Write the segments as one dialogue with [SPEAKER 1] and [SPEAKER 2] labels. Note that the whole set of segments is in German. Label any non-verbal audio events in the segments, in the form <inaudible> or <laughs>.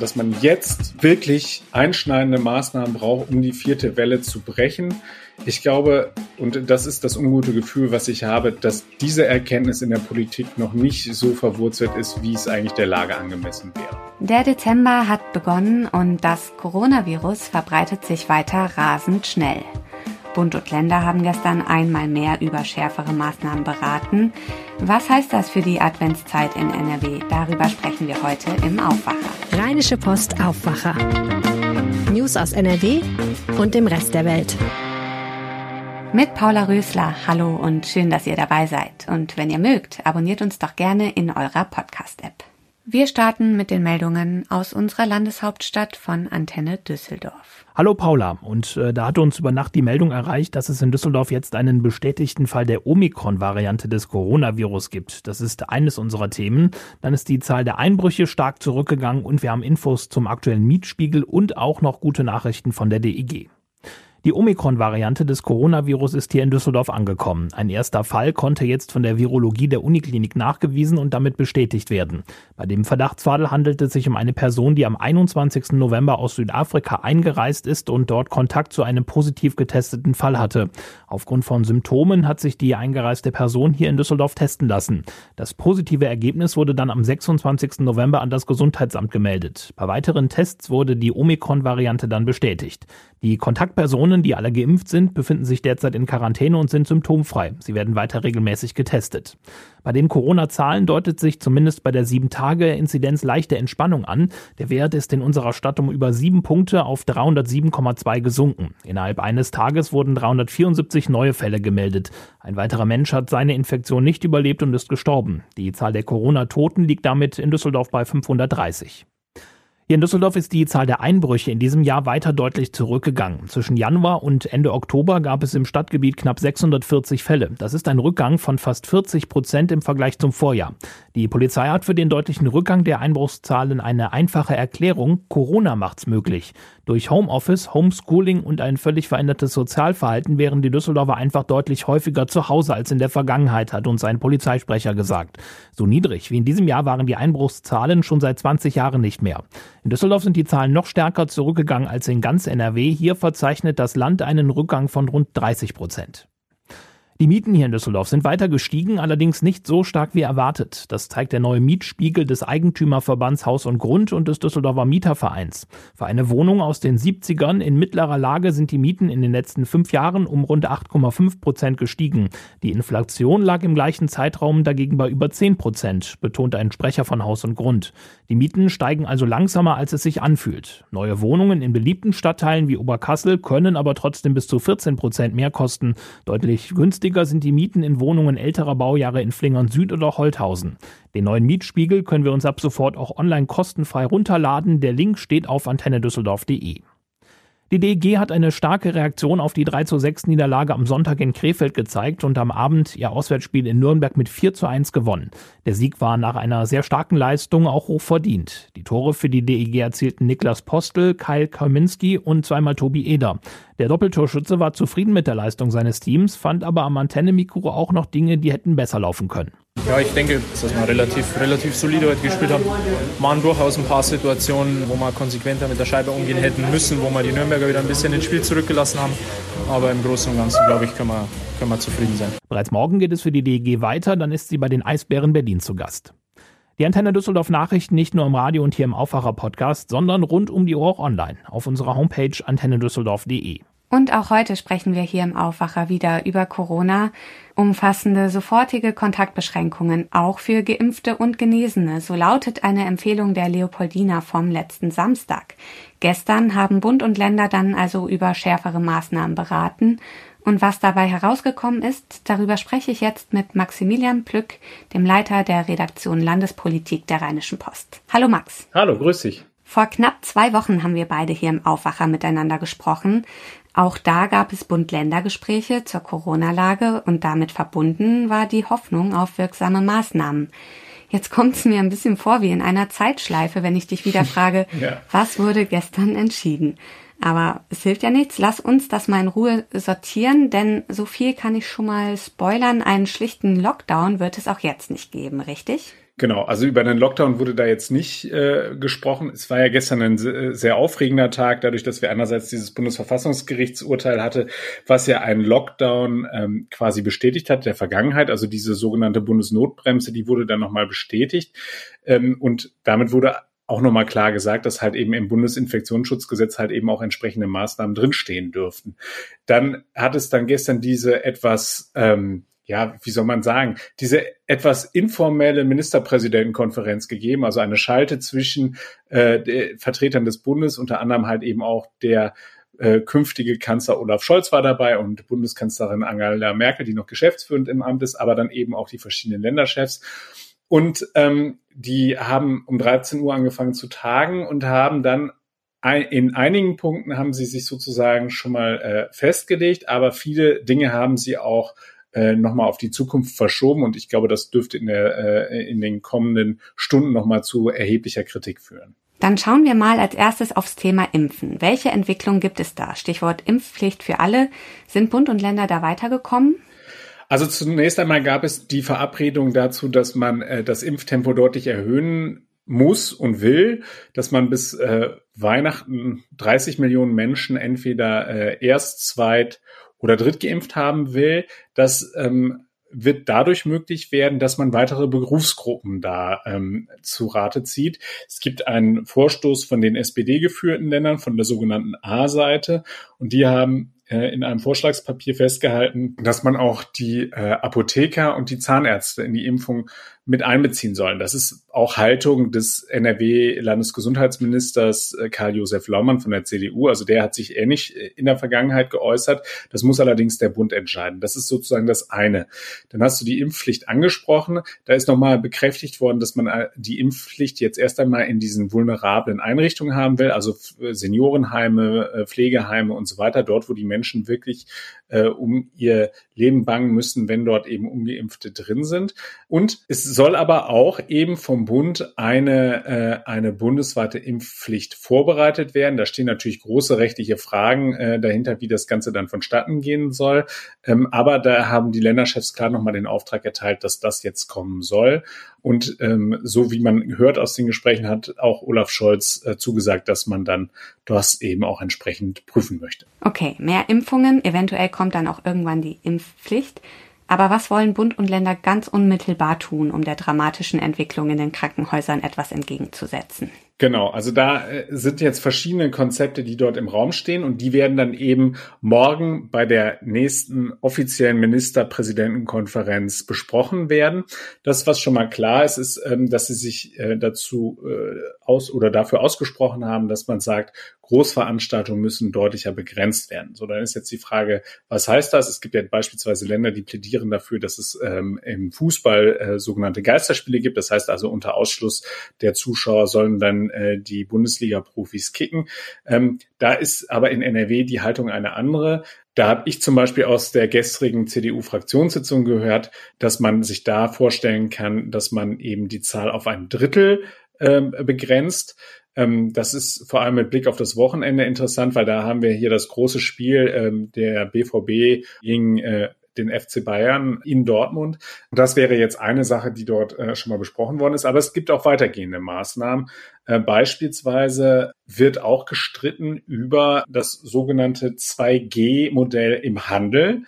[SPEAKER 1] dass man jetzt wirklich einschneidende Maßnahmen braucht, um die vierte Welle zu brechen. Ich glaube, und das ist das ungute Gefühl, was ich habe, dass diese Erkenntnis in der Politik noch nicht so verwurzelt ist, wie es eigentlich der Lage angemessen wäre.
[SPEAKER 2] Der Dezember hat begonnen und das Coronavirus verbreitet sich weiter rasend schnell. Bund und Länder haben gestern einmal mehr über schärfere Maßnahmen beraten. Was heißt das für die Adventszeit in NRW? Darüber sprechen wir heute im Aufwacher.
[SPEAKER 3] Rheinische Post Aufwacher. News aus NRW und dem Rest der Welt.
[SPEAKER 2] Mit Paula Rösler. Hallo und schön, dass ihr dabei seid. Und wenn ihr mögt, abonniert uns doch gerne in eurer Podcast-App. Wir starten mit den Meldungen aus unserer Landeshauptstadt von Antenne Düsseldorf.
[SPEAKER 4] Hallo Paula, und äh, da hat uns über Nacht die Meldung erreicht, dass es in Düsseldorf jetzt einen bestätigten Fall der Omikron-Variante des Coronavirus gibt. Das ist eines unserer Themen. Dann ist die Zahl der Einbrüche stark zurückgegangen und wir haben Infos zum aktuellen Mietspiegel und auch noch gute Nachrichten von der DEG. Die Omikron-Variante des Coronavirus ist hier in Düsseldorf angekommen. Ein erster Fall konnte jetzt von der Virologie der Uniklinik nachgewiesen und damit bestätigt werden. Bei dem Verdachtsfall handelt es sich um eine Person, die am 21. November aus Südafrika eingereist ist und dort Kontakt zu einem positiv getesteten Fall hatte. Aufgrund von Symptomen hat sich die eingereiste Person hier in Düsseldorf testen lassen. Das positive Ergebnis wurde dann am 26. November an das Gesundheitsamt gemeldet. Bei weiteren Tests wurde die Omikron-Variante dann bestätigt. Die Kontaktpersonen, die alle geimpft sind, befinden sich derzeit in Quarantäne und sind symptomfrei. Sie werden weiter regelmäßig getestet. Bei den Corona-Zahlen deutet sich zumindest bei der 7-Tage-Inzidenz leichte Entspannung an. Der Wert ist in unserer Stadt um über 7 Punkte auf 307,2 gesunken. Innerhalb eines Tages wurden 374 neue Fälle gemeldet. Ein weiterer Mensch hat seine Infektion nicht überlebt und ist gestorben. Die Zahl der Corona-Toten liegt damit in Düsseldorf bei 530. Hier in Düsseldorf ist die Zahl der Einbrüche in diesem Jahr weiter deutlich zurückgegangen. Zwischen Januar und Ende Oktober gab es im Stadtgebiet knapp 640 Fälle. Das ist ein Rückgang von fast 40 Prozent im Vergleich zum Vorjahr. Die Polizei hat für den deutlichen Rückgang der Einbruchszahlen eine einfache Erklärung. Corona macht's möglich. Durch Homeoffice, Homeschooling und ein völlig verändertes Sozialverhalten wären die Düsseldorfer einfach deutlich häufiger zu Hause als in der Vergangenheit, hat uns ein Polizeisprecher gesagt. So niedrig wie in diesem Jahr waren die Einbruchszahlen schon seit 20 Jahren nicht mehr. In Düsseldorf sind die Zahlen noch stärker zurückgegangen als in ganz NRW. Hier verzeichnet das Land einen Rückgang von rund 30 Prozent. Die Mieten hier in Düsseldorf sind weiter gestiegen, allerdings nicht so stark wie erwartet. Das zeigt der neue Mietspiegel des Eigentümerverbands Haus und Grund und des Düsseldorfer Mietervereins. Für eine Wohnung aus den 70ern in mittlerer Lage sind die Mieten in den letzten fünf Jahren um rund 8,5 Prozent gestiegen. Die Inflation lag im gleichen Zeitraum dagegen bei über 10 Prozent, betont ein Sprecher von Haus und Grund. Die Mieten steigen also langsamer, als es sich anfühlt. Neue Wohnungen in beliebten Stadtteilen wie Oberkassel können aber trotzdem bis zu 14 Prozent mehr kosten. Deutlich günstiger Günstiger sind die Mieten in Wohnungen älterer Baujahre in Flingern Süd oder Holthausen. Den neuen Mietspiegel können wir uns ab sofort auch online kostenfrei runterladen. Der Link steht auf antennedüsseldorf.de. Die DEG hat eine starke Reaktion auf die 3 zu 6 Niederlage am Sonntag in Krefeld gezeigt und am Abend ihr Auswärtsspiel in Nürnberg mit 4 zu 1 gewonnen. Der Sieg war nach einer sehr starken Leistung auch hoch verdient. Die Tore für die DEG erzielten Niklas Postel, Kyle Kaminski und zweimal Tobi Eder. Der Doppeltorschütze war zufrieden mit der Leistung seines Teams, fand aber am Antennemikro auch noch Dinge, die hätten besser laufen können.
[SPEAKER 5] Ja, ich denke, dass wir relativ, relativ solide heute gespielt haben. Waren durchaus ein paar Situationen, wo wir konsequenter mit der Scheibe umgehen hätten müssen, wo wir die Nürnberger wieder ein bisschen ins Spiel zurückgelassen haben. Aber im Großen und Ganzen, glaube ich, können wir, können wir zufrieden sein.
[SPEAKER 4] Bereits morgen geht es für die DEG weiter, dann ist sie bei den Eisbären Berlin zu Gast. Die Antenne Düsseldorf Nachrichten nicht nur im Radio und hier im Aufwacher Podcast, sondern rund um die Uhr auch online auf unserer Homepage antennedüsseldorf.de.
[SPEAKER 2] Und auch heute sprechen wir hier im Aufwacher wieder über Corona, umfassende sofortige Kontaktbeschränkungen, auch für Geimpfte und Genesene. So lautet eine Empfehlung der Leopoldina vom letzten Samstag. Gestern haben Bund und Länder dann also über schärfere Maßnahmen beraten. Und was dabei herausgekommen ist, darüber spreche ich jetzt mit Maximilian Plück, dem Leiter der Redaktion Landespolitik der Rheinischen Post. Hallo Max.
[SPEAKER 1] Hallo, grüß dich.
[SPEAKER 2] Vor knapp zwei Wochen haben wir beide hier im Aufwacher miteinander gesprochen. Auch da gab es Bund-Länder-Gespräche zur Corona-Lage und damit verbunden war die Hoffnung auf wirksame Maßnahmen. Jetzt kommt es mir ein bisschen vor wie in einer Zeitschleife, wenn ich dich wieder <laughs> frage, ja. was wurde gestern entschieden? Aber es hilft ja nichts. Lass uns das mal in Ruhe sortieren, denn so viel kann ich schon mal spoilern. Einen schlichten Lockdown wird es auch jetzt nicht geben, richtig?
[SPEAKER 1] Genau, also über einen Lockdown wurde da jetzt nicht äh, gesprochen. Es war ja gestern ein sehr aufregender Tag, dadurch, dass wir einerseits dieses Bundesverfassungsgerichtsurteil hatte, was ja einen Lockdown ähm, quasi bestätigt hat der Vergangenheit. Also diese sogenannte Bundesnotbremse, die wurde dann nochmal bestätigt. Ähm, und damit wurde auch nochmal klar gesagt, dass halt eben im Bundesinfektionsschutzgesetz halt eben auch entsprechende Maßnahmen drinstehen dürften. Dann hat es dann gestern diese etwas ähm, ja, wie soll man sagen, diese etwas informelle Ministerpräsidentenkonferenz gegeben, also eine Schalte zwischen äh, Vertretern des Bundes, unter anderem halt eben auch der äh, künftige Kanzler Olaf Scholz war dabei und Bundeskanzlerin Angela Merkel, die noch geschäftsführend im Amt ist, aber dann eben auch die verschiedenen Länderchefs. Und ähm, die haben um 13 Uhr angefangen zu tagen und haben dann in einigen Punkten haben sie sich sozusagen schon mal äh, festgelegt, aber viele Dinge haben sie auch äh, nochmal auf die Zukunft verschoben und ich glaube, das dürfte in, der, äh, in den kommenden Stunden nochmal zu erheblicher Kritik führen.
[SPEAKER 2] Dann schauen wir mal als erstes aufs Thema Impfen. Welche Entwicklung gibt es da? Stichwort Impfpflicht für alle. Sind Bund und Länder da weitergekommen?
[SPEAKER 1] Also zunächst einmal gab es die Verabredung dazu, dass man äh, das Impftempo deutlich erhöhen muss und will, dass man bis äh, Weihnachten 30 Millionen Menschen entweder äh, erst, zweit oder drittgeimpft haben will, das ähm, wird dadurch möglich werden, dass man weitere Berufsgruppen da ähm, zu Rate zieht. Es gibt einen Vorstoß von den SPD geführten Ländern, von der sogenannten A-Seite, und die haben in einem Vorschlagspapier festgehalten, dass man auch die äh, Apotheker und die Zahnärzte in die Impfung mit einbeziehen sollen. Das ist auch Haltung des NRW-Landesgesundheitsministers äh, Karl-Josef Laumann von der CDU. Also der hat sich ähnlich äh, in der Vergangenheit geäußert. Das muss allerdings der Bund entscheiden. Das ist sozusagen das eine. Dann hast du die Impfpflicht angesprochen. Da ist nochmal bekräftigt worden, dass man äh, die Impfpflicht jetzt erst einmal in diesen vulnerablen Einrichtungen haben will, also Seniorenheime, Pflegeheime und so weiter, dort, wo die Menschen wirklich äh, um ihr Leben bangen müssen, wenn dort eben Ungeimpfte drin sind. Und es soll aber auch eben vom Bund eine, äh, eine bundesweite Impfpflicht vorbereitet werden. Da stehen natürlich große rechtliche Fragen äh, dahinter, wie das Ganze dann vonstatten gehen soll. Ähm, aber da haben die Länderchefs klar nochmal den Auftrag erteilt, dass das jetzt kommen soll. Und ähm, so wie man hört aus den Gesprächen, hat auch Olaf Scholz äh, zugesagt, dass man dann das eben auch entsprechend prüfen möchte.
[SPEAKER 2] Okay, mehr Impfungen. Eventuell kommt dann auch irgendwann die Impfpflicht. Aber was wollen Bund und Länder ganz unmittelbar tun, um der dramatischen Entwicklung in den Krankenhäusern etwas entgegenzusetzen?
[SPEAKER 1] Genau, also da äh, sind jetzt verschiedene Konzepte, die dort im Raum stehen und die werden dann eben morgen bei der nächsten offiziellen Ministerpräsidentenkonferenz besprochen werden. Das, was schon mal klar ist, ist, ähm, dass sie sich äh, dazu äh, aus oder dafür ausgesprochen haben, dass man sagt, Großveranstaltungen müssen deutlicher begrenzt werden. So, dann ist jetzt die Frage, was heißt das? Es gibt ja beispielsweise Länder, die plädieren dafür, dass es ähm, im Fußball äh, sogenannte Geisterspiele gibt. Das heißt also unter Ausschluss der Zuschauer sollen dann äh, die Bundesliga-Profis kicken. Ähm, da ist aber in NRW die Haltung eine andere. Da habe ich zum Beispiel aus der gestrigen CDU-Fraktionssitzung gehört, dass man sich da vorstellen kann, dass man eben die Zahl auf ein Drittel ähm, begrenzt. Ähm, das ist vor allem mit Blick auf das Wochenende interessant, weil da haben wir hier das große Spiel ähm, der BVB gegen äh, den FC Bayern in Dortmund. Und das wäre jetzt eine Sache, die dort äh, schon mal besprochen worden ist. Aber es gibt auch weitergehende Maßnahmen. Äh, beispielsweise wird auch gestritten über das sogenannte 2G-Modell im Handel.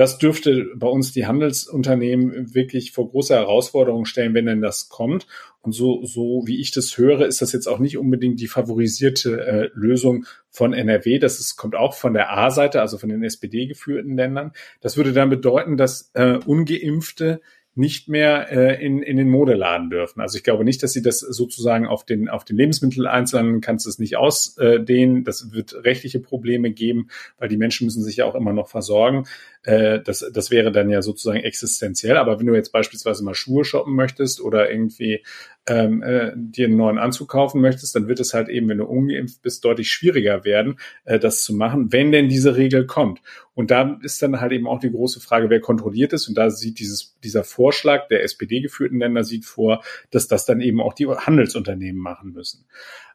[SPEAKER 1] Das dürfte bei uns die Handelsunternehmen wirklich vor große Herausforderungen stellen, wenn denn das kommt. Und so, so wie ich das höre, ist das jetzt auch nicht unbedingt die favorisierte äh, Lösung von NRW. Das ist, kommt auch von der A-Seite, also von den SPD geführten Ländern. Das würde dann bedeuten, dass äh, ungeimpfte nicht mehr äh, in, in den Modeladen dürfen. Also ich glaube nicht, dass sie das sozusagen auf den, auf den Lebensmitteleinzelnen kannst du es nicht ausdehnen. Das wird rechtliche Probleme geben, weil die Menschen müssen sich ja auch immer noch versorgen. Äh, das, das wäre dann ja sozusagen existenziell. Aber wenn du jetzt beispielsweise mal Schuhe shoppen möchtest oder irgendwie ähm, äh, dir einen neuen Anzug kaufen möchtest, dann wird es halt eben, wenn du ungeimpft bist, deutlich schwieriger werden, äh, das zu machen, wenn denn diese Regel kommt. Und da ist dann halt eben auch die große Frage, wer kontrolliert es. Und da sieht dieses, dieser Vorschlag der SPD-geführten Länder sieht vor, dass das dann eben auch die Handelsunternehmen machen müssen.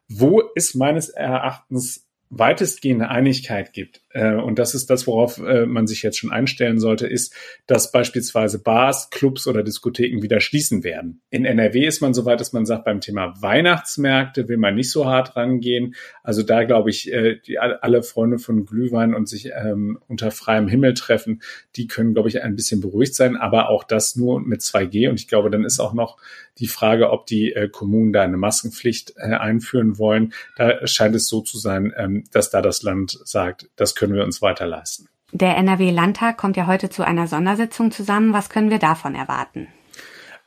[SPEAKER 1] Wo es meines Erachtens weitestgehende Einigkeit gibt, und das ist das, worauf äh, man sich jetzt schon einstellen sollte, ist, dass beispielsweise Bars, Clubs oder Diskotheken wieder schließen werden. In NRW ist man so weit, dass man sagt, beim Thema Weihnachtsmärkte will man nicht so hart rangehen. Also da glaube ich, äh, die, alle Freunde von Glühwein und sich ähm, unter freiem Himmel treffen, die können, glaube ich, ein bisschen beruhigt sein, aber auch das nur mit 2G. Und ich glaube, dann ist auch noch die Frage, ob die äh, Kommunen da eine Maskenpflicht äh, einführen wollen. Da scheint es so zu sein, ähm, dass da das Land sagt, das können wir uns weiter leisten.
[SPEAKER 2] Der NRW-Landtag kommt ja heute zu einer Sondersitzung zusammen. Was können wir davon erwarten?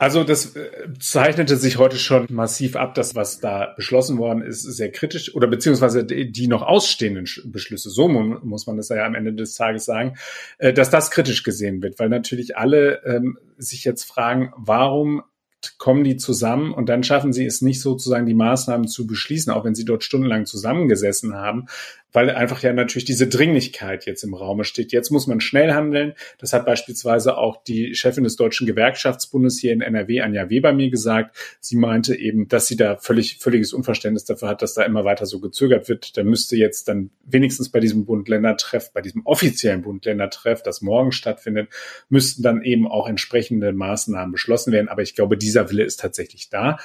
[SPEAKER 1] Also das äh, zeichnete sich heute schon massiv ab, das, was da beschlossen worden ist, sehr kritisch oder beziehungsweise die noch ausstehenden Beschlüsse, so muss man das ja am Ende des Tages sagen, äh, dass das kritisch gesehen wird, weil natürlich alle ähm, sich jetzt fragen, warum kommen die zusammen und dann schaffen sie es nicht sozusagen, die Maßnahmen zu beschließen, auch wenn sie dort stundenlang zusammengesessen haben, weil einfach ja natürlich diese Dringlichkeit jetzt im Raume steht. Jetzt muss man schnell handeln. Das hat beispielsweise auch die Chefin des Deutschen Gewerkschaftsbundes hier in NRW, Anja Weber, mir gesagt. Sie meinte eben, dass sie da völlig, völliges Unverständnis dafür hat, dass da immer weiter so gezögert wird. Da müsste jetzt dann wenigstens bei diesem Bund-Länder-Treff, bei diesem offiziellen Bund-Länder-Treff, das morgen stattfindet, müssten dann eben auch entsprechende Maßnahmen beschlossen werden. Aber ich glaube, dieser Wille ist tatsächlich da.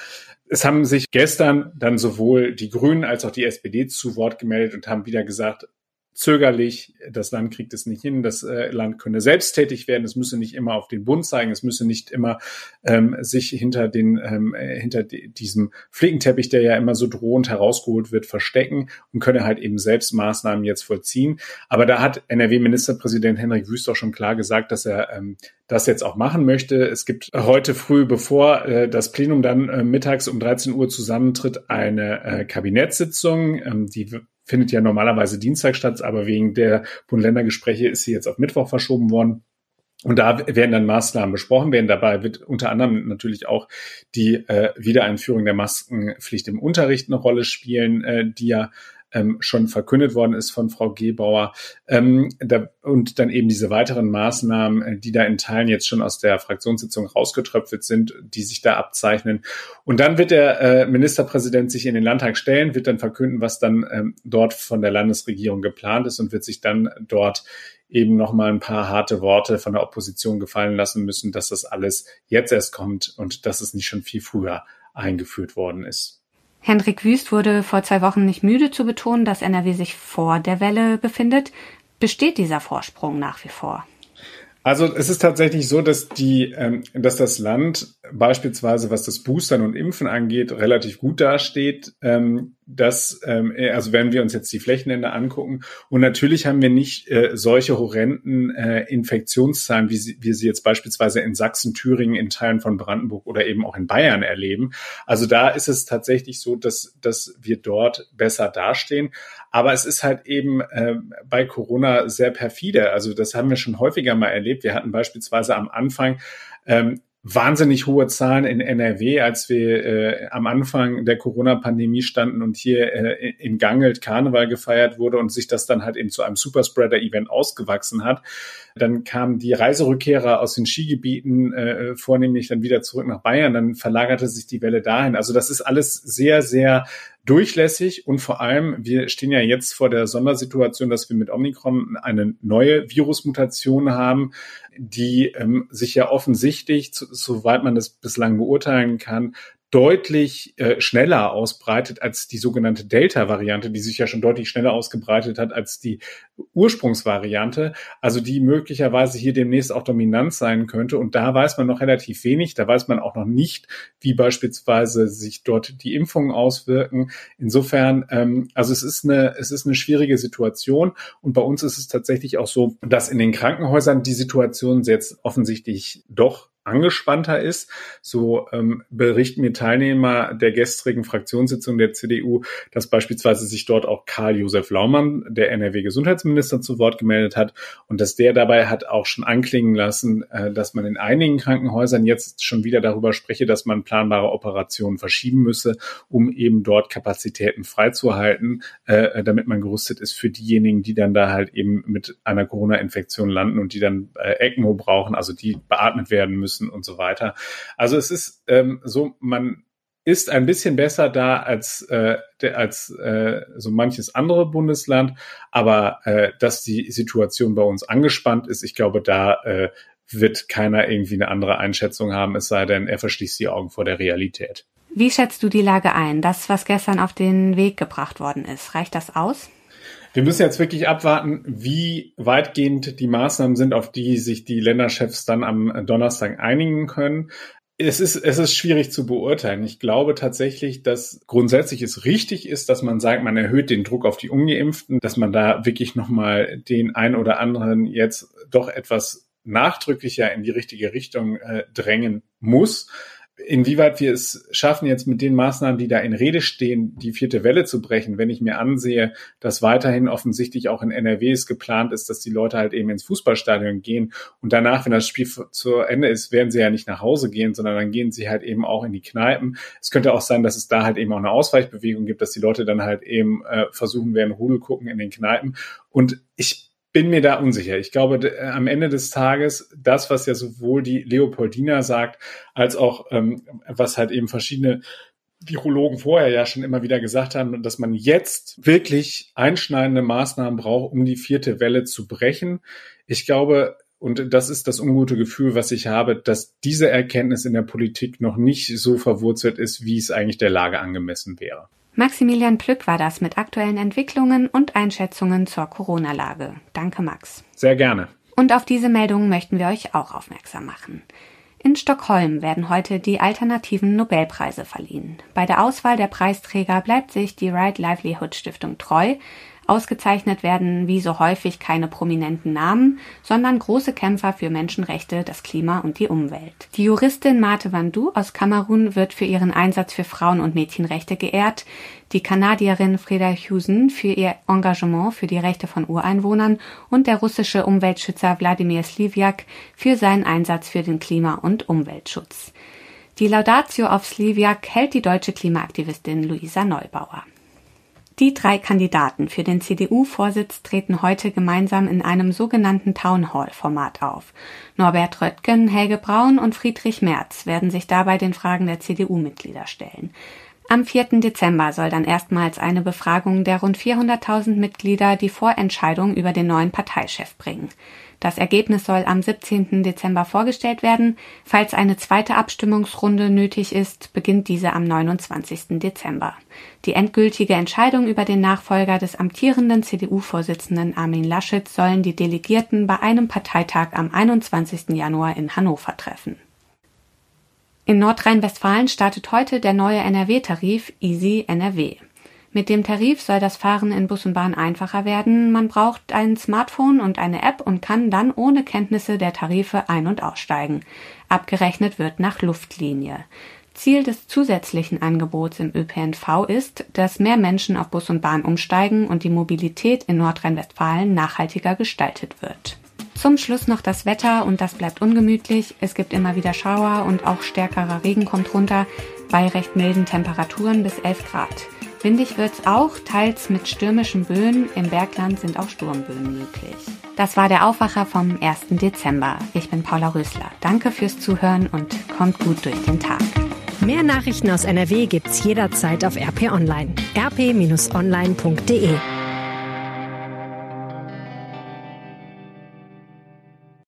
[SPEAKER 1] Es haben sich gestern dann sowohl die Grünen als auch die SPD zu Wort gemeldet und haben wieder gesagt, zögerlich, das Land kriegt es nicht hin, das äh, Land könne selbsttätig werden, es müsse nicht immer auf den Bund zeigen, es müsse nicht immer ähm, sich hinter den ähm, äh, hinter diesem Flickenteppich, der ja immer so drohend herausgeholt wird, verstecken und könne halt eben selbst Maßnahmen jetzt vollziehen. Aber da hat NRW-Ministerpräsident Henrik Wüst auch schon klar gesagt, dass er ähm, das jetzt auch machen möchte. Es gibt heute früh, bevor äh, das Plenum dann äh, mittags um 13 Uhr zusammentritt, eine äh, Kabinettssitzung. Ähm, die findet ja normalerweise Dienstag statt, aber wegen der Bund-Länder-Gespräche ist sie jetzt auf Mittwoch verschoben worden. Und da werden dann Maßnahmen besprochen werden. Dabei wird unter anderem natürlich auch die äh, Wiedereinführung der Maskenpflicht im Unterricht eine Rolle spielen, äh, die ja ähm, schon verkündet worden ist von Frau Gebauer. Ähm, da, und dann eben diese weiteren Maßnahmen, äh, die da in Teilen jetzt schon aus der Fraktionssitzung rausgetröpfelt sind, die sich da abzeichnen. Und dann wird der äh, Ministerpräsident sich in den Landtag stellen, wird dann verkünden, was dann ähm, dort von der Landesregierung geplant ist und wird sich dann dort eben noch mal ein paar harte Worte von der Opposition gefallen lassen müssen, dass das alles jetzt erst kommt und dass es nicht schon viel früher eingeführt worden ist.
[SPEAKER 2] Hendrik Wüst wurde vor zwei Wochen nicht müde zu betonen, dass NRW sich vor der Welle befindet. Besteht dieser Vorsprung nach wie vor?
[SPEAKER 1] Also es ist tatsächlich so, dass die, ähm, dass das Land beispielsweise, was das Boostern und Impfen angeht, relativ gut dasteht. Ähm, dass, ähm, äh, also wenn wir uns jetzt die Flächenländer angucken, und natürlich haben wir nicht äh, solche horrenden äh, Infektionszahlen, wie sie, wir sie jetzt beispielsweise in Sachsen, Thüringen, in Teilen von Brandenburg oder eben auch in Bayern erleben. Also da ist es tatsächlich so, dass, dass wir dort besser dastehen. Aber es ist halt eben äh, bei Corona sehr perfide. Also das haben wir schon häufiger mal erlebt. Wir hatten beispielsweise am Anfang ähm, wahnsinnig hohe Zahlen in NRW, als wir äh, am Anfang der Corona-Pandemie standen und hier äh, in Gangelt Karneval gefeiert wurde und sich das dann halt eben zu einem Superspreader-Event ausgewachsen hat. Dann kamen die Reiserückkehrer aus den Skigebieten äh, vornehmlich dann wieder zurück nach Bayern. Dann verlagerte sich die Welle dahin. Also das ist alles sehr, sehr durchlässig und vor allem, wir stehen ja jetzt vor der Sondersituation, dass wir mit Omikron eine neue Virusmutation haben, die ähm, sich ja offensichtlich, soweit man das bislang beurteilen kann, deutlich äh, schneller ausbreitet als die sogenannte Delta-Variante, die sich ja schon deutlich schneller ausgebreitet hat als die Ursprungsvariante, also die möglicherweise hier demnächst auch dominant sein könnte. Und da weiß man noch relativ wenig. Da weiß man auch noch nicht, wie beispielsweise sich dort die Impfungen auswirken. Insofern, ähm, also es ist eine, es ist eine schwierige Situation. Und bei uns ist es tatsächlich auch so, dass in den Krankenhäusern die Situation jetzt offensichtlich doch angespannter ist. So ähm, berichten mir Teilnehmer der gestrigen Fraktionssitzung der CDU, dass beispielsweise sich dort auch Karl-Josef Laumann, der NRW-Gesundheitsminister, zu Wort gemeldet hat und dass der dabei hat auch schon anklingen lassen, äh, dass man in einigen Krankenhäusern jetzt schon wieder darüber spreche, dass man planbare Operationen verschieben müsse, um eben dort Kapazitäten freizuhalten, äh, damit man gerüstet ist für diejenigen, die dann da halt eben mit einer Corona-Infektion landen und die dann äh, ECMO brauchen, also die beatmet werden müssen müssen und so weiter. Also es ist ähm, so, man ist ein bisschen besser da als, äh, als äh, so manches andere Bundesland. Aber äh, dass die Situation bei uns angespannt ist, ich glaube, da äh, wird keiner irgendwie eine andere Einschätzung haben, es sei denn, er verschließt die Augen vor der Realität.
[SPEAKER 2] Wie schätzt du die Lage ein? Das, was gestern auf den Weg gebracht worden ist, reicht das aus?
[SPEAKER 1] Wir müssen jetzt wirklich abwarten, wie weitgehend die Maßnahmen sind, auf die sich die Länderchefs dann am Donnerstag einigen können. Es ist, es ist schwierig zu beurteilen. Ich glaube tatsächlich, dass grundsätzlich es richtig ist, dass man sagt, man erhöht den Druck auf die Ungeimpften, dass man da wirklich nochmal den einen oder anderen jetzt doch etwas nachdrücklicher in die richtige Richtung äh, drängen muss inwieweit wir es schaffen, jetzt mit den Maßnahmen, die da in Rede stehen, die vierte Welle zu brechen, wenn ich mir ansehe, dass weiterhin offensichtlich auch in NRW es geplant ist, dass die Leute halt eben ins Fußballstadion gehen und danach, wenn das Spiel zu Ende ist, werden sie ja nicht nach Hause gehen, sondern dann gehen sie halt eben auch in die Kneipen. Es könnte auch sein, dass es da halt eben auch eine Ausweichbewegung gibt, dass die Leute dann halt eben äh, versuchen werden, Rudel gucken in den Kneipen. Und ich bin mir da unsicher. Ich glaube, äh, am Ende des Tages, das, was ja sowohl die Leopoldina sagt, als auch ähm, was halt eben verschiedene Virologen vorher ja schon immer wieder gesagt haben, dass man jetzt wirklich einschneidende Maßnahmen braucht, um die vierte Welle zu brechen. Ich glaube, und das ist das ungute Gefühl, was ich habe, dass diese Erkenntnis in der Politik noch nicht so verwurzelt ist, wie es eigentlich der Lage angemessen wäre.
[SPEAKER 2] Maximilian Plück war das mit aktuellen Entwicklungen und Einschätzungen zur Corona-Lage. Danke, Max.
[SPEAKER 1] Sehr gerne.
[SPEAKER 2] Und auf diese Meldungen möchten wir euch auch aufmerksam machen. In Stockholm werden heute die alternativen Nobelpreise verliehen. Bei der Auswahl der Preisträger bleibt sich die Right Livelihood Stiftung treu, Ausgezeichnet werden wie so häufig keine prominenten Namen, sondern große Kämpfer für Menschenrechte, das Klima und die Umwelt. Die Juristin Mate Vandu aus Kamerun wird für ihren Einsatz für Frauen- und Mädchenrechte geehrt, die Kanadierin Freda Husen für ihr Engagement für die Rechte von Ureinwohnern und der russische Umweltschützer Wladimir Sliviak für seinen Einsatz für den Klima- und Umweltschutz. Die Laudatio auf Sliviak hält die deutsche Klimaaktivistin Luisa Neubauer. Die drei Kandidaten für den CDU-Vorsitz treten heute gemeinsam in einem sogenannten Town Hall-Format auf. Norbert Röttgen, Helge Braun und Friedrich Merz werden sich dabei den Fragen der CDU-Mitglieder stellen. Am 4. Dezember soll dann erstmals eine Befragung der rund 400.000 Mitglieder die Vorentscheidung über den neuen Parteichef bringen. Das Ergebnis soll am 17. Dezember vorgestellt werden. Falls eine zweite Abstimmungsrunde nötig ist, beginnt diese am 29. Dezember. Die endgültige Entscheidung über den Nachfolger des amtierenden CDU-Vorsitzenden Armin Laschet sollen die Delegierten bei einem Parteitag am 21. Januar in Hannover treffen. In Nordrhein-Westfalen startet heute der neue NRW-Tarif Easy NRW. Mit dem Tarif soll das Fahren in Bus und Bahn einfacher werden. Man braucht ein Smartphone und eine App und kann dann ohne Kenntnisse der Tarife ein- und aussteigen. Abgerechnet wird nach Luftlinie. Ziel des zusätzlichen Angebots im ÖPNV ist, dass mehr Menschen auf Bus und Bahn umsteigen und die Mobilität in Nordrhein-Westfalen nachhaltiger gestaltet wird. Zum Schluss noch das Wetter und das bleibt ungemütlich. Es gibt immer wieder Schauer und auch stärkerer Regen kommt runter bei recht milden Temperaturen bis 11 Grad. Windig wird's auch, teils mit stürmischen Böen. Im Bergland sind auch Sturmböen möglich. Das war der Aufwacher vom 1. Dezember. Ich bin Paula Rösler. Danke fürs Zuhören und kommt gut durch den Tag.
[SPEAKER 3] Mehr Nachrichten aus NRW gibt's jederzeit auf RP Online. rp-online.de